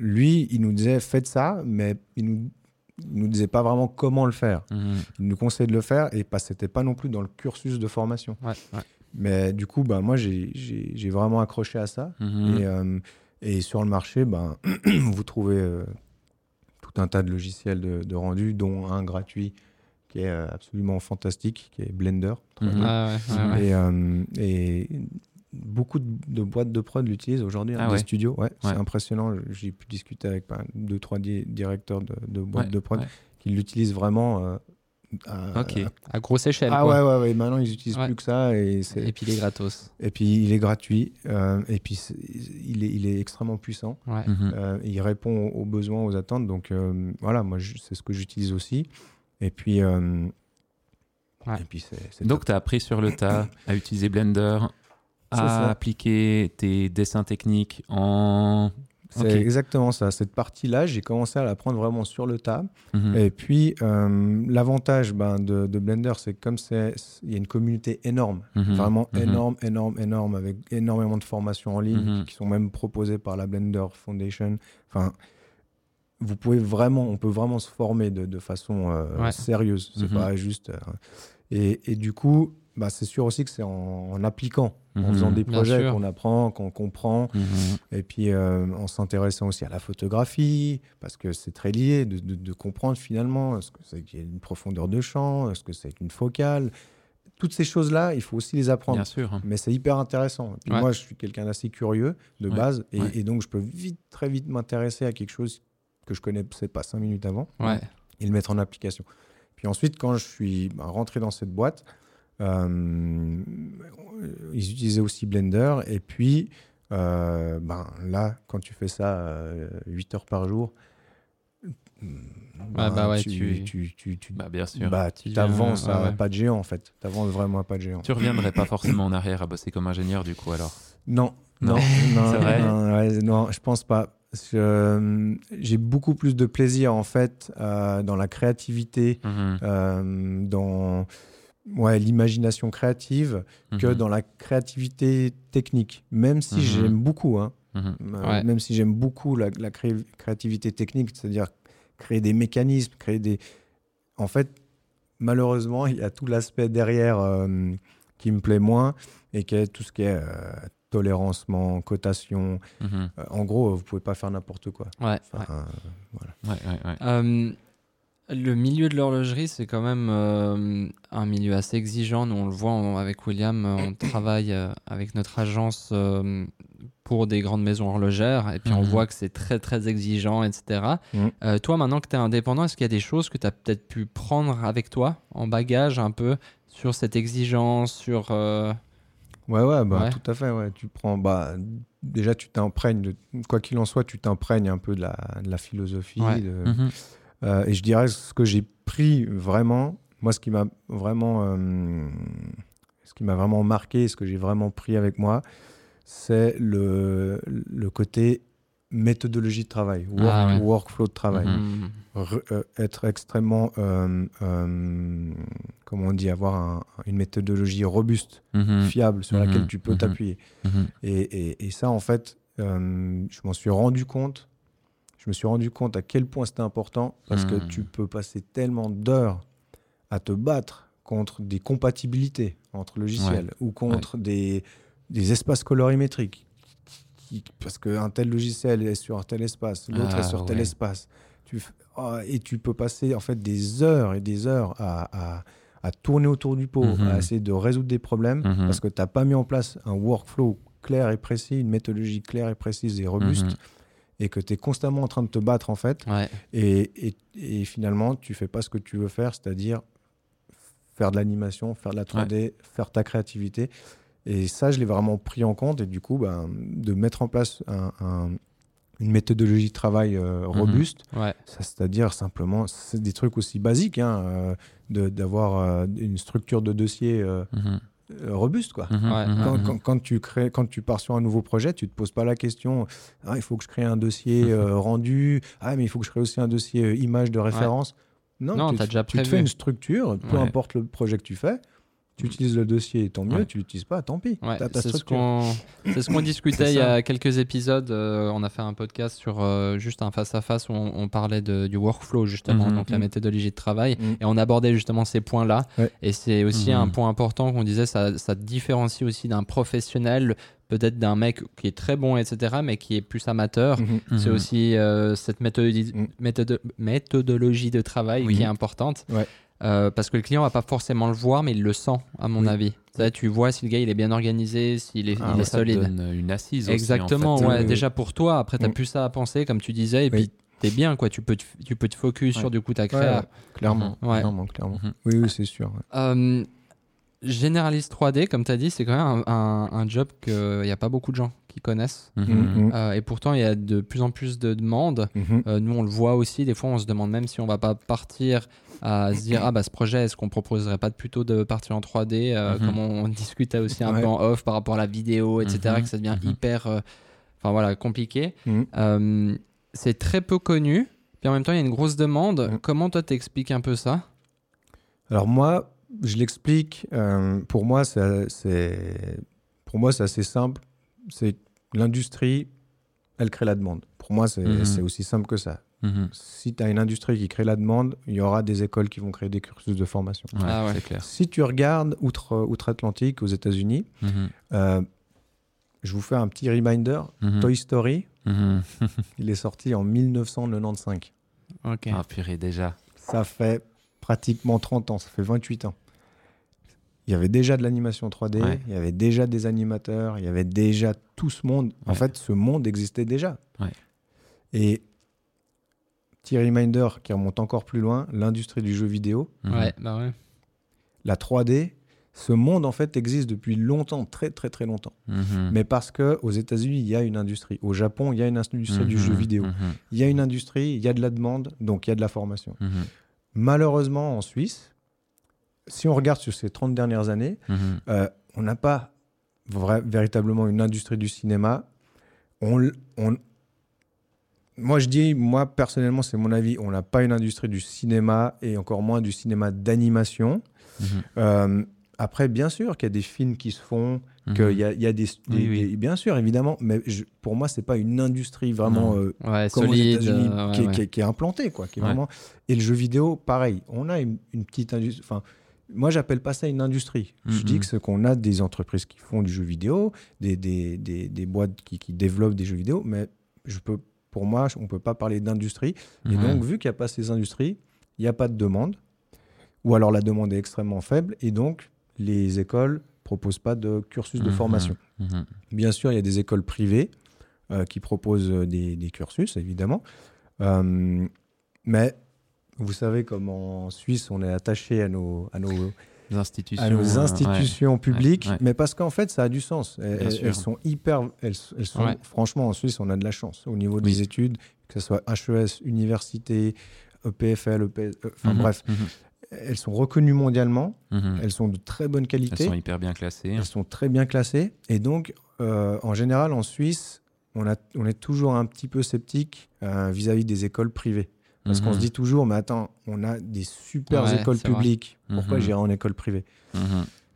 lui, il nous disait faites ça, mais il nous, il nous disait pas vraiment comment le faire. Mhm. Il nous conseillait de le faire et pas, c'était pas non plus dans le cursus de formation. Ouais, ouais. Mais du coup, bah, moi, j'ai, vraiment accroché à ça. Mhm. Et, euh, et sur le marché, ben, vous trouvez euh, tout un tas de logiciels de, de rendu, dont un gratuit qui est euh, absolument fantastique, qui est Blender. 3D. Mhm. Ah ouais. Et, euh, et beaucoup de, de boîtes de prod l'utilisent aujourd'hui, hein, Ah des studios. Ouais, C'est impressionnant. J'ai pu discuter avec ben, deux, trois di- directeurs de, de boîtes de prod qui l'utilisent vraiment. euh, à- Ok. À grosse échelle. Ah quoi. ouais, ouais, ouais. Maintenant, ils n'utilisent Ouais. plus que ça. Et, c'est- Et puis les gratos. et puis, il est gratuit. euh, et puis, il est, il est extrêmement puissant. Ouais. Mhm. Euh, il répond aux, aux besoins, aux attentes. Donc euh, voilà, moi, c'est ce que j'utilise aussi. Et puis, euh, Ouais. et puis c'est, c'est Donc, tu as appris sur le tas à utiliser Blender, à appliquer tes dessins techniques en. C'est exactement ça. Cette partie-là, j'ai commencé à l'apprendre vraiment sur le tas. Mhm. Et puis, euh, l'avantage ben, de, de Blender, c'est que comme il y a une communauté énorme, Mhm. vraiment Mhm. énorme, énorme, énorme, avec énormément de formations en ligne qui sont même proposées par la Blender Foundation. Enfin, vous pouvez vraiment, on peut vraiment se former de, de façon euh, Ouais. sérieuse. C'est pas juste. euh, et, et du coup, bah, c'est sûr aussi que c'est en, en appliquant, en Mhm. faisant des projets qu'on apprend, qu'on comprend. Mhm. Et puis euh, en s'intéressant aussi à la photographie, parce que c'est très lié, de, de- de comprendre finalement ce que c'est qu'il y a une profondeur de champ, ce que c'est qu'une focale. Toutes ces choses-là, il faut aussi les apprendre. Bien sûr. Mais c'est hyper intéressant. Et puis Ouais. moi, je suis quelqu'un d'assez curieux de Ouais, base, et, ouais. et donc je peux vite, très vite m'intéresser à quelque chose que je connaissais pas cinq minutes avant Ouais. et le mettre en application. Puis ensuite, quand je suis ben, rentré dans cette boîte, ils utilisaient aussi Blender. Et puis, euh, ben, là, quand tu fais ça euh, 8 heures par jour, ben, bah ouais, tu, tu- tu, tu, tu- Bah, bien sûr. bah, Tu t'avances deviens- à ouais, ouais. pas de géant, en fait. Tu avances vraiment à pas de géant. Tu reviendrais pas forcément en arrière à bosser comme ingénieur, du coup, alors? Non, Non. non, vrai? non, ouais, non, je pense pas. Euh, J'ai beaucoup plus de plaisir en fait euh, dans la créativité, euh, dans ouais, l'imagination créative que Mhm. dans la créativité technique. Même si Mhm. j'aime beaucoup, hein, Mhm. euh, Ouais. même si j'aime beaucoup la, la cré- créativité technique, c'est-à-dire créer des mécanismes, créer des. En fait, malheureusement, il y a tout l'aspect derrière euh, qui me plaît moins et qui est tout ce qui est euh, tolérancement, cotation. En gros, vous pouvez pas faire n'importe quoi. Ouais, Enfin, ouais. euh, voilà. Ouais, ouais, ouais. Euh, le milieu de l'horlogerie, c'est quand même euh, un milieu assez exigeant. Nous, on le voit on- avec William, on travaille euh, avec notre agence euh, pour des grandes maisons horlogères, et puis on Mhm. voit que c'est très, très exigeant, etc. Mhm. Toi, maintenant que tu es indépendant, est-ce qu'il y a des choses que tu as peut-être pu prendre avec toi en bagage un peu sur cette exigence, sur... Ouais, ouais, bah, Ouais. tout à fait. Ouais. Tu prends, bah, déjà, tu t'imprègnes, de- quoi qu'il en soit, tu t'imprègnes un peu de la, de la philosophie. Ouais. de- Mhm. Euh, et je dirais ce que j'ai pris vraiment, moi, ce qui m'a vraiment, euh, ce qui m'a vraiment marqué, ce que j'ai vraiment pris avec moi, c'est le, le côté méthodologie de travail, work- Ah ouais. workflow de travail. Mhm. Re- euh, être extrêmement, euh, euh, comment on dit, avoir un- une méthodologie robuste, Mhm. fiable, sur Mhm. laquelle tu peux Mhm. t'appuyer. Mhm. Et, et- et ça, en fait, je m'en suis rendu compte. Je me suis rendu compte à quel point c'était important parce que Mhm. tu peux passer tellement d'heures à te battre contre des compatibilités entre logiciels ou contre des, des espaces colorimétriques. qui- Parce qu'un tel logiciel est sur un tel espace, l'autre Ah, est sur tel ouais. espace. Tu, f- ah, et tu peux passer en fait des heures et des heures à, à- à tourner autour du pot, Mhm. à essayer de résoudre des problèmes Mhm. parce que tu n'as pas mis en place un workflow clair et précis, une méthodologie claire et précise et robuste. Et que tu es constamment en train de te battre en fait, Ouais. et, et- et finalement tu fais pas ce que tu veux faire, c'est-à-dire faire de l'animation, faire de la 3D, faire ta créativité. Et ça, je l'ai vraiment pris en compte, et du coup, ben, de mettre en place un- un- une méthodologie de travail euh, robuste, Ouais. ça, c'est-à-dire simplement, c'est des trucs aussi basiques, hein, euh, d'avoir euh, une structure de dossier Mhm. euh, robuste, quoi. Mhm. Ouais. Mhm. Quand, Mhm. quand- quand tu crées, quand tu pars sur un nouveau projet, tu te poses pas la question ah, il faut que je crée un dossier euh, rendu, ah, mais il faut que je crée aussi un dossier euh, image de référence. Non, Non, tu, t'as déjà tu te fais une structure, peu Ouais. importe le projet que tu fais, tu utilises le dossier, tant mieux, Ouais. tu l'utilises pas, tant pis. Ouais, c'est ce qu'on c'est ce qu'on discutait il y a quelques épisodes. euh, on a fait un podcast sur euh, juste un face à face où on, on parlait de, du workflow justement, Mhm. donc la Mhm. méthodologie de travail, Mhm. et on abordait justement ces points-là. Ouais. Et c'est aussi un point important qu'on disait, ça, ça te différencie aussi d'un professionnel, peut-être d'un mec qui est très bon, etc., mais qui est plus amateur. C'est aussi euh, cette méthodologie, méthode- méthodologie de travail Oui. qui est importante. Ouais. Euh, parce que le client va pas forcément le voir, mais il le sent, à mon Oui. avis. Tu sais, Tu vois si le gars il est bien organisé, s'il est, Ah il est ça solide. donne une assise aussi, en Exactement, fait. ouais. Oui, oui. Déjà pour toi, après tu as Mm. plus ça à penser, comme tu disais, et Oui. puis t'es bien, quoi. Tu peux te, tu peux te focus Ouais. sur du coup ta créa. ouais, clairement, Ouais. clairement, clairement. Mhm. Oui, oui, c'est sûr. ouais. Euh, généraliste 3D, comme tu as dit, c'est quand même un, un- un job qu'il n'y a pas beaucoup de gens qui connaissent. Mhm. Mhm. Euh, et pourtant, il y a de plus en plus de demandes. Mhm. Euh, nous, on le voit aussi. Des fois, on se demande même si on va pas partir à se dire Ah, bah, ce projet, est-ce qu'on proposerait pas plutôt de partir en 3D euh, Mhm. Comme on, on discutait aussi un Ouais. peu en off par rapport à la vidéo, etc., Mhm. que ça devient Mhm. hyper euh, enfin, voilà, compliqué. Mhm. Euh, c'est très peu connu. Puis en même temps, il y a une grosse demande. Mhm. Comment toi, t'expliques un peu ça? Alors moi, je l'explique. euh, pour moi, c'est pour moi c'est assez simple. C'est l'industrie, elle crée la demande. Pour moi, c'est Mhm. aussi simple que ça. Mhm. Si tu as une industrie qui crée la demande, il y aura des écoles qui vont créer des cursus de formation. Ouais, Ah ouais. c'est clair. Si tu regardes outre, outre-Atlantique, aux États-Unis, Mhm. euh, je vous fais un petit reminder. Toy Story, il est sorti en 1995. Ok. Ah purée, déjà. Ça fait pratiquement 30 ans, ça fait 28 ans. Il y avait déjà de l'animation 3D, Ouais. il y avait déjà des animateurs, il y avait déjà tout ce monde. En fait, ce monde existait déjà. Ouais. Et petit reminder qui remonte encore plus loin, l'industrie du jeu vidéo, Mhm. Ouais, bah ouais. la 3D, ce monde en fait existe depuis longtemps, très très très longtemps. Mhm. Mais parce que aux États-Unis, il y a une industrie, au Japon, il y a une industrie du jeu Mhm. vidéo. Mhm. Il y a une industrie, il y a de la demande, donc il y a de la formation. Malheureusement, en Suisse, si on regarde sur ces 30 dernières années, Mhm. euh, on n'a pas véritablement une industrie du cinéma. On, l- on- moi, je dis, moi, personnellement, c'est mon avis, on n'a pas une industrie du cinéma et encore moins du cinéma d'animation. Mhm. Euh, après, bien sûr qu'il y a des films qui se font, Mhm. qu'il y a, il y a des, des- oui. des- Bien sûr, évidemment, mais je- pour moi, c'est pas une industrie vraiment euh, Ouais, comme aux solide. États-Unis euh, qui, ouais, est- ouais. qui est- qui est implantée, quoi. Qui est vraiment... Et le jeu vidéo, pareil. On a une, une petite industrie. Enfin, moi, j'appelle pas ça une industrie. Je Mhm. dis que c'est qu'on a des entreprises qui font du jeu vidéo, des, des, des, des boîtes qui, qui développent des jeux vidéo, mais je peux, pour moi, on peut pas parler d'industrie. Et Mhm. donc, vu qu'il n'y a pas ces industries, il n'y a pas de demande, ou alors la demande est extrêmement faible, et donc les écoles proposent pas de cursus de Mhm. formation. Bien sûr, il y a des écoles privées euh, qui proposent des, des cursus, évidemment. Euh, mais vous savez, comme en Suisse, on est attaché à nos, à nos, Les institutions. à nos euh, institutions publiques, ouais. mais parce qu'en fait, ça a du sens. Elles, elles- elles sont hyper. Elles, elles sont. Franchement, en Suisse, on a de la chance au niveau Oui. des études, que ce soit HES, université, EPFL, EPS, euh, enfin Mhm. bref, Mhm. elles sont reconnues mondialement, Mhm. elles sont de très bonne Elles qualité. sont hyper bien classées. Elles sont très bien classées. Et donc, euh, en général, en Suisse, on, a, on est toujours un petit peu sceptique euh, vis-à-vis des écoles privées. Parce qu'on Mhm. se dit toujours, mais attends, on a des super Ouais, écoles vrai. publiques. Pourquoi Mhm. j'irai en école privée? Mhm.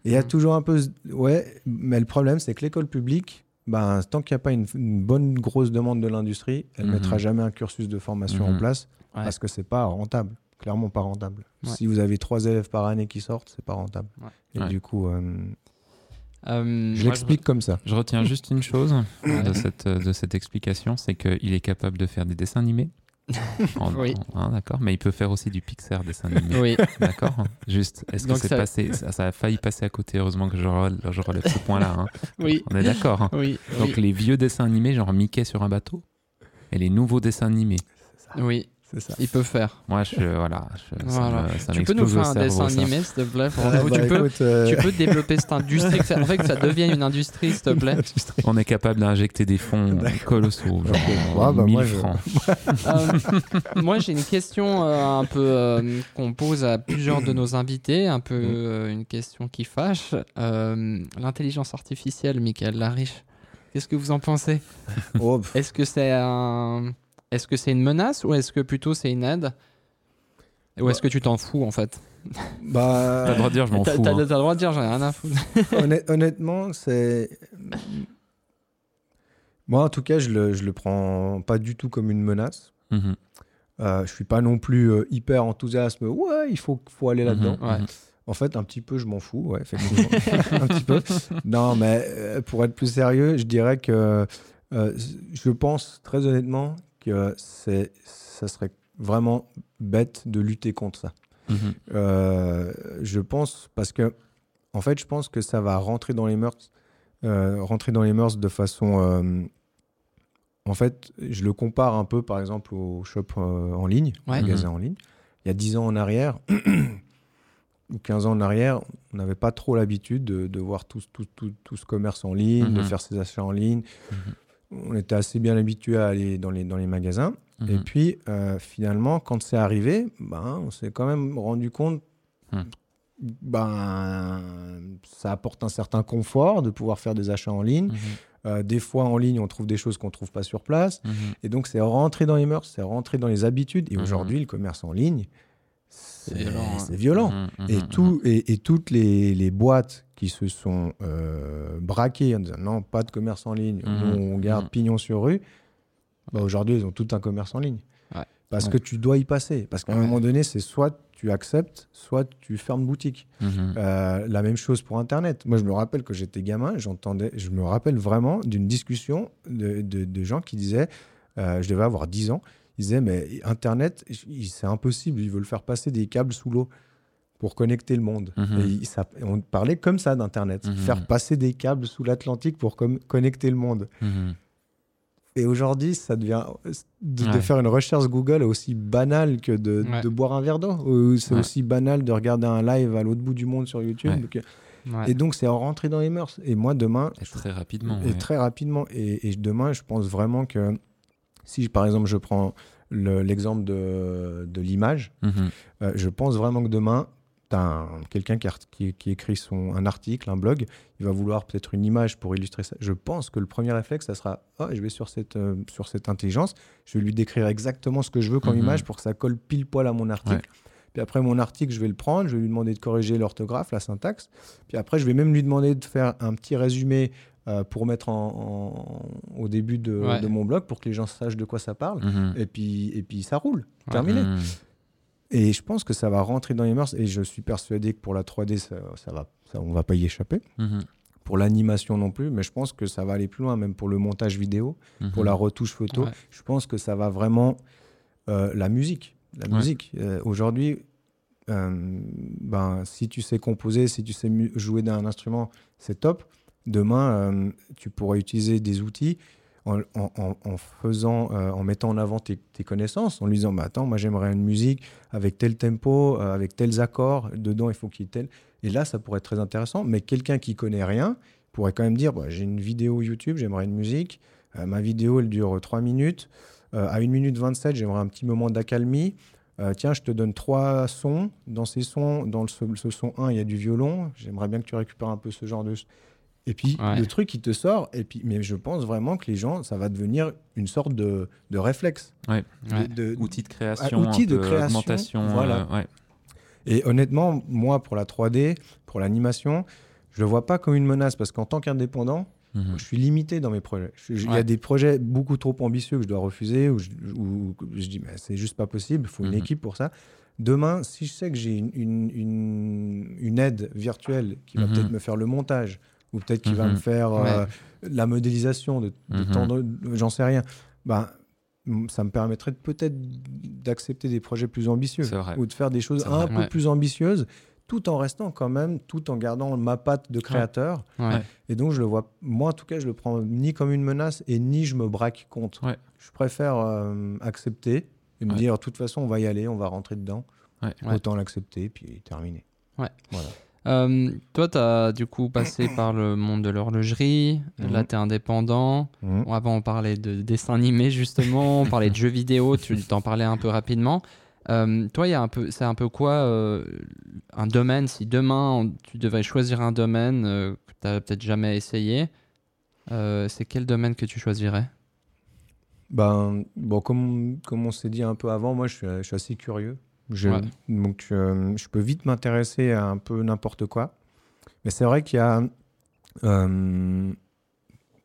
Et il y a Mhm. toujours un peu. Ouais, mais le problème, c'est que l'école publique, ben, tant qu'il n'y a pas une, une bonne grosse demande de l'industrie, elle ne Mhm. mettra jamais un cursus de formation Mhm. en place Ouais. parce que c'est pas rentable. Clairement pas rentable. Ouais. Si vous avez trois élèves par année qui sortent, c'est pas rentable. Ouais. Et Ouais. du coup, euh, Euh, je l'explique comme ça. Je retiens juste une chose de, cette, de cette explication, c'est qu'il est capable de faire des dessins animés. En- Oui. en- hein, d'accord, mais il peut faire aussi du Pixar dessin animé. Oui, D'accord Juste, est-ce que c'est ça- passé ça, ça a failli passer à côté, heureusement que je, rel- je relève ce point-là. hein. oui, On est d'accord. hein. oui, Donc les vieux dessins animés, genre Mickey sur un bateau, et les nouveaux dessins animés. oui, C'est ça. il peut faire. Moi, je, voilà, je- ça Voilà. me- ça tu peux nous faire un dessin ça. animé, s'il te plaît pour Ah, bah, tu, peux, écoute, euh, tu peux développer cette industrie, que ça- en fait, que ça devienne une industrie, s'il te plaît. On est capable d'injecter des fonds colossaux, genre Ouais, bah, 1000 moi, je- francs. Euh, moi, j'ai une question euh, un peu euh, qu'on pose à plusieurs de nos invités, un peu euh, une question qui fâche. Euh, L'intelligence artificielle, Michael Lariche, qu'est-ce que vous en pensez? Oh, Est-ce que c'est un... est-ce que c'est une menace ou est-ce que plutôt c'est une aide? Ou est-ce que tu t'en fous en fait? Bah, T'as le droit de dire, je m'en fous. t'as- hein. t'as le droit de dire, j'en ai rien à foutre. Honnêt- honnêtement, c'est. Moi, en tout cas, je le, je le prends pas du tout comme une menace. Mhm. Euh, je suis pas non plus euh, hyper enthousiaste. Ouais, il faut, faut aller là-dedans. Mhm. Ouais. En fait, un petit peu, je m'en fous. Ouais, effectivement. un petit peu. Non, mais euh, pour être plus sérieux, je dirais que euh, je pense très honnêtement que c'est, ça serait vraiment bête de lutter contre ça. Mhm. Euh, je pense parce que en fait je pense que ça va rentrer dans les mœurs euh, rentrer dans les mœurs de façon euh, en fait je le compare un peu par exemple au shop en ligne Ouais. magasin en ligne il y a 10 ans en arrière ou 15 ans en arrière on n'avait pas trop l'habitude de, de voir tout, tout, tout, tout ce commerce en ligne de Mhm. faire ses achats en ligne Mhm. On était assez bien habitué à aller dans les, dans les magasins et Mhm. puis, euh, finalement, quand c'est arrivé, ben, on s'est quand même rendu compte Hmm. ben, ça apporte un certain confort de pouvoir faire des achats en ligne. Mhm. Euh, des fois, en ligne, on trouve des choses qu'on ne trouve pas sur place. Mhm. Et donc, c'est rentré dans les mœurs, c'est rentré dans les habitudes. Et aujourd'hui, le commerce en ligne, c'est violent, hein. violent. Et, tout, et, et toutes les, les boîtes qui se sont euh, braquées en disant non, pas de commerce en ligne, Mhm. nous, on garde Mhm. pignon sur rue, bah, aujourd'hui, ils ont tout un commerce en ligne. Ouais. Parce Ouais. que tu dois y passer. Parce qu'à un moment donné, c'est soit tu acceptes, soit tu fermes boutique. Mhm. Euh, la même chose pour Internet. Moi, je me rappelle que j'étais gamin, j'entendais, je me rappelle vraiment d'une discussion de, de- de gens qui disaient, euh, je devais avoir 10 ans, ils disaient, mais Internet, c'est impossible, ils veulent faire passer des câbles sous l'eau pour connecter le monde. Mhm. Et ça- on parlait comme ça d'Internet, Mhm. faire passer des câbles sous l'Atlantique pour com- connecter le monde. Mhm. Et aujourd'hui, ça devient de, faire une recherche Google est aussi banal que de, Ouais. de boire un verre d'eau. Ou C'est Ouais. aussi banal de regarder un live à l'autre bout du monde sur YouTube. Ouais. que- Ouais. Et donc, c'est rentré dans les mœurs. Et moi, demain, Et très rapidement. et ouais. très rapidement, et, et demain, je pense vraiment que si, par exemple, je prends le- l'exemple de, de l'image, euh, je pense vraiment que demain, quelqu'un qui, art- qui, qui écrit son, un article, un blog, il va vouloir peut-être une image pour illustrer ça. Je pense que le premier réflexe, ça sera oh, je vais sur cette, euh, sur cette intelligence, je vais lui décrire exactement ce que je veux comme Mhm. image pour que ça colle pile poil à mon article. Puis après, mon article, je vais le prendre, je vais lui demander de corriger l'orthographe, la syntaxe. Puis après, je vais même lui demander de faire un petit résumé euh, pour mettre en, en- au début de, Ouais. de mon blog pour que les gens sachent de quoi ça parle. Mhm. Et, puis, et puis, ça roule. Terminé. Mhm. Et je pense que ça va rentrer dans les mœurs. Et je suis persuadé que pour la 3D, ça, ça va, ça, on va pas y échapper. Mhm. Pour l'animation non plus, mais je pense que ça va aller plus loin, même pour le montage vidéo, pour Mhm. la retouche photo. Ouais. Je pense que ça va vraiment. euh, la musique. La Ouais. musique. Euh, Aujourd'hui, euh, ben, si tu sais composer, si tu sais jouer d'un instrument, c'est top. Demain, tu pourras utiliser des outils en, faisant, euh, en mettant en avant tes, connaissances, en lui disant bah, Attends, moi j'aimerais une musique avec tel tempo, euh, avec tels accords, dedans il faut qu'il y ait tel. Et là, ça pourrait être très intéressant. Mais quelqu'un qui connaît rien pourrait quand même dire bah, J'ai une vidéo YouTube, j'aimerais une musique. Euh, ma vidéo, elle dure 3 minutes. À 1 minute 27, j'aimerais un petit moment d'accalmie. Tiens, je te donne trois sons. Dans ces sons, dans ce son 1, il y a du violon. J'aimerais bien que tu récupères un peu ce genre de. Et puis, Ouais. le truc, il te sort. Et puis, mais je pense vraiment que les gens, ça va devenir une sorte de, de réflexe. Ouais. De- de- Outil de création, outil de création, augmentation. voilà. euh. Et honnêtement, moi, pour la 3D, pour l'animation, je le vois pas comme une menace parce qu'en tant qu'indépendant, Mhm. je suis limité dans mes projets. Je- je- Il y a des projets beaucoup trop ambitieux que je dois refuser ou je, ou je dis, mais c'est juste pas possible, il faut une Mhm. équipe pour ça. Demain, si je sais que j'ai une, une, une- une aide virtuelle qui va Mhm. peut-être me faire le montage ou peut-être qui va Mhm. me faire euh, la modélisation de, de Mhm. j'en sais rien, ben, ça me permettrait peut-être d'accepter des projets plus ambitieux ou de faire des choses un peu Ouais. plus ambitieuses tout en restant quand même, tout en gardant ma patte de créateur. Ouais. Et donc, je le vois, moi en tout cas, je le prends ni comme une menace et ni je me braque contre. Ouais. Je préfère euh, accepter et me Ouais. dire, de toute façon, on va y aller, on va rentrer dedans. Autant l'accepter, puis terminer. Ouais. Voilà. Euh, toi, tu as du coup passé par le monde de l'horlogerie. Mhm. Là, tu es indépendant. Mhm. Bon, avant, on parlait de dessin animé, justement. On parlait de jeux vidéo. Tu t'en parlais un peu rapidement. Euh, toi, il y a un peu, c'est un peu quoi euh, un domaine? Si demain, on- tu devais choisir un domaine que tu n'as peut-être jamais essayé, c'est quel domaine que tu choisirais? Ben, bon, comme, comme on s'est dit un peu avant, moi, je suis, je suis assez curieux. Je, Ouais. Donc, euh, je peux vite m'intéresser à un peu n'importe quoi. Mais c'est vrai qu'il y a, euh,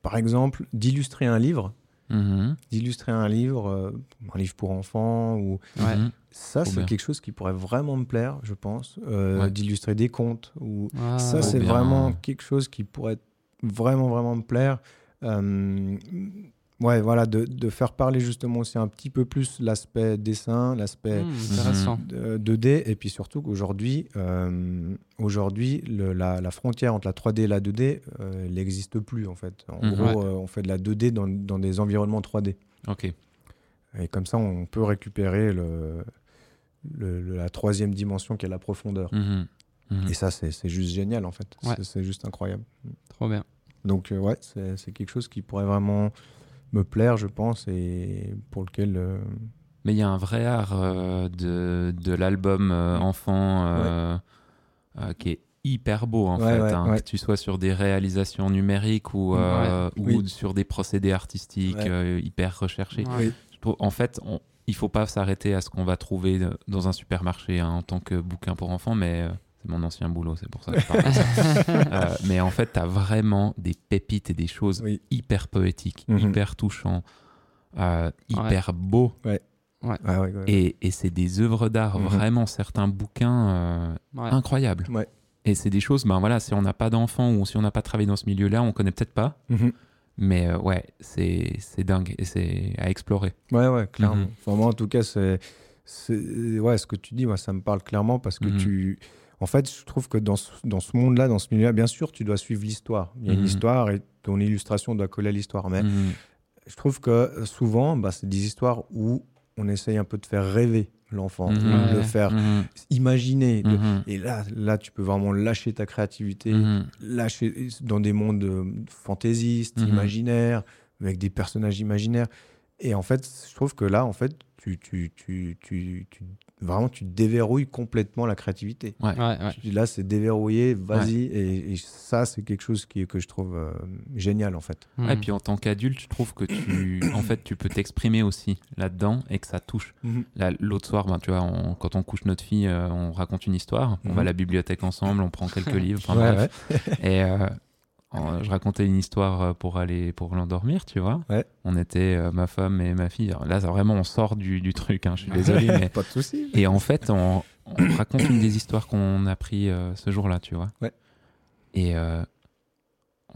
par exemple, d'illustrer un livre, Mhm. d'illustrer un livre, euh, un livre pour enfants, ou Ouais. Ça, c'est quelque chose qui pourrait vraiment me plaire, je pense, Ouais. d'illustrer des contes. Ou... Ah, ça, c'est vraiment quelque chose qui pourrait vraiment, vraiment me plaire. Euh, ouais, voilà, de, de faire parler justement aussi un petit peu plus l'aspect dessin, l'aspect Hmm, intéressant. de- 2D, et puis surtout qu'aujourd'hui, euh, aujourd'hui, la, la frontière entre la 3D et la 2D, euh, elle n'existe plus en fait. En Mhm. gros, euh, on fait de la 2D dans, dans des environnements 3D. Ok. Et comme ça, on peut récupérer le, le- le- la troisième dimension qui est la profondeur. Mhm. Et ça, c'est juste génial en fait. Ouais. C'est- juste incroyable. Trop bien. Donc, euh, ouais, c'est quelque chose qui pourrait vraiment me plaire, je pense, et pour lequel. euh, Mais il y a un vrai art euh, de, de l'album euh, enfant euh, euh, qui est hyper beau en Ouais, fait. ouais, hein, ouais. Que tu sois sur des réalisations numériques ou, euh, Ouais. ou Oui. sur des procédés artistiques Ouais. euh, hyper recherchés. Ouais. Oui. Je trouve- en fait, on- il faut pas s'arrêter à ce qu'on va trouver dans un supermarché hein, en tant que bouquin pour enfants, mais euh, c'est mon ancien boulot, c'est pour ça que je parle. Euh, mais en fait, tu as vraiment des pépites et des choses Oui. hyper poétiques, Mhm. hyper touchants, euh, hyper beaux. Ouais, ouais, ouais. Et, et c'est des œuvres d'art, Mhm. vraiment certains bouquins euh, Ouais. incroyables. Ouais. Et c'est des choses, ben voilà, si on n'a pas d'enfants ou si on n'a pas travaillé dans ce milieu-là, on connaît peut-être pas. Mhm. Mais euh, ouais, c'est c'est dingue et c'est à explorer. Ouais, ouais, clairement. Enfin, moi, en tout cas, c'est. Ouais, ce que tu dis, moi, ça me parle clairement parce que tu. En fait, je trouve que dans ce, dans ce monde-là, dans ce milieu-là, bien sûr, tu dois suivre l'histoire. Il y a une Mhm. histoire et ton illustration doit coller à l'histoire. Mais Mhm. je trouve que euh, souvent, bah, c'est des histoires où on essaye un peu de faire rêver l'enfant, Mhm. de le faire imaginer. de-. Et là, là, tu peux vraiment lâcher ta créativité, lâcher dans des mondes euh, fantaisistes, imaginaires, avec des personnages imaginaires. Et en fait, je trouve que là, en fait, tu, tu, tu, tu, tu, vraiment, tu déverrouilles complètement la créativité. Ouais. Ouais, ouais. Là, c'est déverrouillé, vas-y. Et, et ça, c'est quelque chose qui, que je trouve euh, génial, en fait. Ouais, Et puis en tant qu'adulte, je trouve que tu, en fait, tu peux t'exprimer aussi là-dedans et que ça touche. Là, L'autre soir, ben, tu vois, on- quand on couche notre fille, euh, on raconte une histoire. On va à la bibliothèque ensemble, on prend quelques livres. Enfin, Ouais, bref. ouais. Et euh, en- je racontais une histoire euh, pour aller pour l'endormir, tu vois. Ouais. On était euh, ma femme et ma fille. Alors là, ça, vraiment, on sort du, du truc. hein, je suis désolé, mais Pas de souci. et en fait, on, on raconte une des histoires qu'on a pris euh, ce jour-là, tu vois. Ouais. Et euh,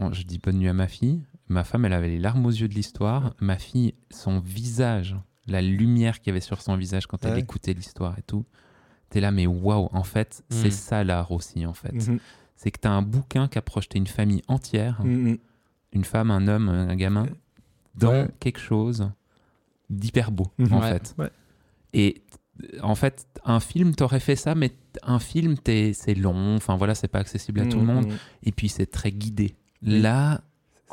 on- je dis bonne nuit à ma fille. Ma femme, elle avait les larmes aux yeux de l'histoire. Ma fille, son visage, la lumière qu'il y avait sur son visage quand elle écoutait l'histoire et tout. T'es là, mais waouh, en fait, c'est Mm. ça l'art aussi, en fait. Mhm. C'est que t'as un bouquin qui a projeté une famille entière, Mhm. une femme, un homme, un gamin, dans Ouais. quelque chose d'hyper beau, Mhm. en Ouais. fait. Ouais. Et t- en fait, un film, t'aurais fait ça, mais un film, c'est long, enfin voilà, c'est pas accessible à tout le monde, Mhm. et puis c'est très guidé. Là,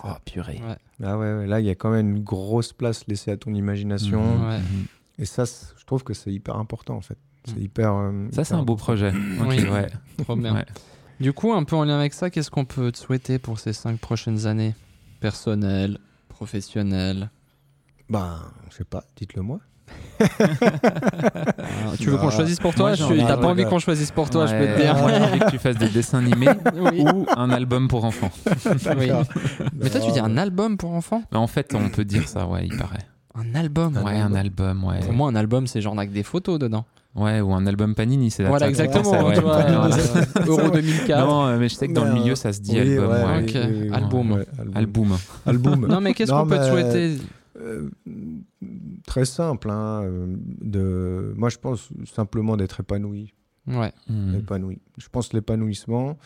oh purée. Ouais. Ah ouais, ouais, là, il y a quand même une grosse place laissée à ton imagination. Mhm, Ouais. mhm. Et ça, je trouve que c'est hyper important, en fait. C'est Mm. hyper. euh, Ça, c'est un beau projet. Ok, Oui. ouais. Trop bien. Du coup, un peu en lien avec ça, qu'est-ce qu'on peut te souhaiter pour ces cinq prochaines années Personnelles, professionnelles? Ben, je sais pas, dites-le moi. Ah, Tu veux qu'on Bah, choisisse pour toi moi, j'en ai- T'as pas envie qu'on choisisse pour toi, je peux te dire. Moi, j'ai envie que tu fasses des dessins animés Oui. ou un album pour enfants. Oui. Mais toi, tu dis un album album pour enfants? Mais en fait, on peut dire ça, ouais, il paraît. Un album? Ouais, un album, ouais. Pour moi, un album, c'est genre avec des photos dedans. Ouais, ou un album Panini, c'est Voilà, exactement. ça, ouais. Ouais, voilà. Euro 2004. Non, mais je sais que dans le milieu, euh, ça se dit oui, album. ouais, ouais. Ok, oui, album. ouais, Album. Album. Non, mais qu'est-ce qu'on peut te souhaiter Euh, très simple. Hein, euh, de... Moi, je pense simplement d'être épanoui. Ouais, Hmm. épanoui. Je pense l'épanouissement.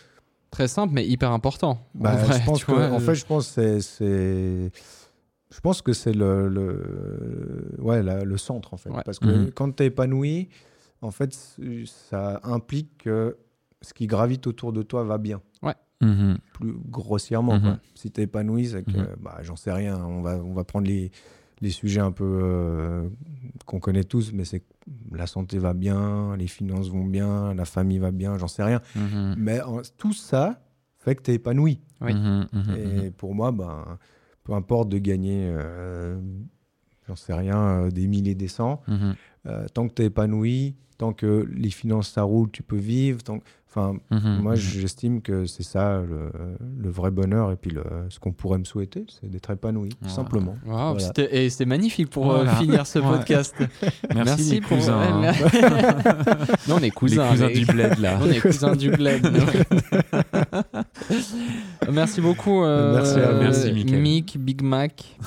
très simple, mais hyper important. en bah, vrai, je pense que, vois, en fait, je pense que c'est- c'est. Je pense que c'est le, le, ouais, la- le centre, en fait. Ouais. Parce que Mhm. quand tu es épanoui, en fait, ça implique que ce qui gravite autour de toi va bien. Mhm. plus grossièrement. Mhm. quoi. Si tu es épanoui, c'est que, Mhm. bah, j'en sais rien, on va, on va prendre les, les sujets un peu euh, qu'on connaît tous, mais c'est que la santé va bien, les finances vont bien, la famille va bien, j'en sais rien. Mais en- tout ça fait que tu es épanoui. Oui. Et pour moi, ben, peu importe de gagner, euh, j'en sais rien, euh, des milliers, des cents, euh, tant que tu es épanoui, tant que les finances ça roule, tu peux vivre. Tant... Enfin, mhm, moi, mhm. j'estime que c'est ça le, le vrai bonheur et puis le, ce qu'on pourrait me souhaiter, c'est d'être épanoui, tout Voilà. simplement. Wow, Voilà. c'était- Et c'était magnifique pour euh, finir ce Ouais. podcast. Merci, les pour. cousins. hein. non, on est Les cousins. cousins mais- du bled, là. On est cousins du bled. merci beaucoup. euh, Merci à vous. Merci, Mickaël. Mick, Big Mac.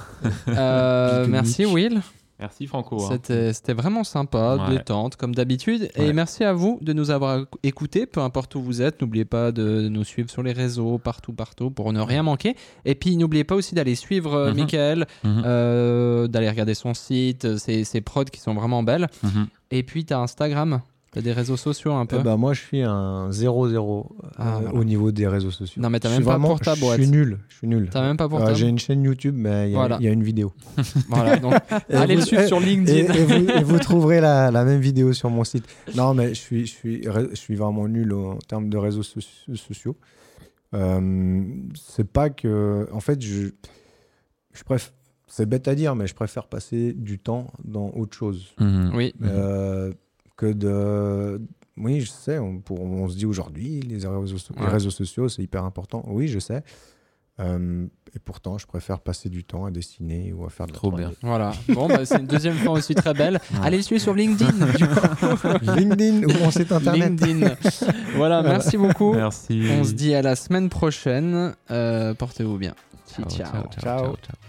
Euh, merci. Will. Merci, Franco. hein. C'était vraiment sympa, Ouais. détente, comme d'habitude. Et merci à vous de nous avoir écoutés, peu importe où vous êtes. N'oubliez pas de nous suivre sur les réseaux, partout, partout, pour ne rien manquer. Et puis, n'oubliez pas aussi d'aller suivre euh, Mhm. Michael, Mhm, euh, d'aller regarder son site, ses, ses prods qui sont vraiment belles. mhm. Et puis, tu as Instagram, tu as des réseaux sociaux un peu. Eh ben, moi, je suis un 0-0 euh, Ah, voilà. au niveau des réseaux sociaux. Non, mais t'as Je même suis pas vraiment- pour ta boîte. Je suis nul. Je suis nul. T'as même pas pour Euh, ta J'ai une chaîne YouTube, mais il y, a- Voilà. il y a une vidéo. Voilà, donc, allez vous- le suivre et- sur LinkedIn. et vous, et vous trouverez la, la même vidéo sur mon site. Non, mais je suis, je suis, je suis vraiment nul en termes de réseaux soci- sociaux. Euh, c'est pas que. En fait, je, je préfère. C'est bête à dire, mais je préfère passer du temps dans autre chose Mhm. Oui, que de. Oui, je sais, on, pour- on se dit aujourd'hui, les réseaux, so- les Ouais. réseaux sociaux, c'est hyper important. Oui, je sais. Euh, et pourtant, je préfère passer du temps à dessiner ou à faire de la Trop 3D. bien. voilà. Bon, bah, c'est une deuxième fois aussi très belle. Ouais. Allez le suivre sur LinkedIn. du coup. LinkedIn ou mon site internet. LinkedIn. Voilà, merci beaucoup. Merci. On se dit à la semaine prochaine. Euh, Portez-vous bien. Ciao, ciao. ciao, ciao, ciao, ciao.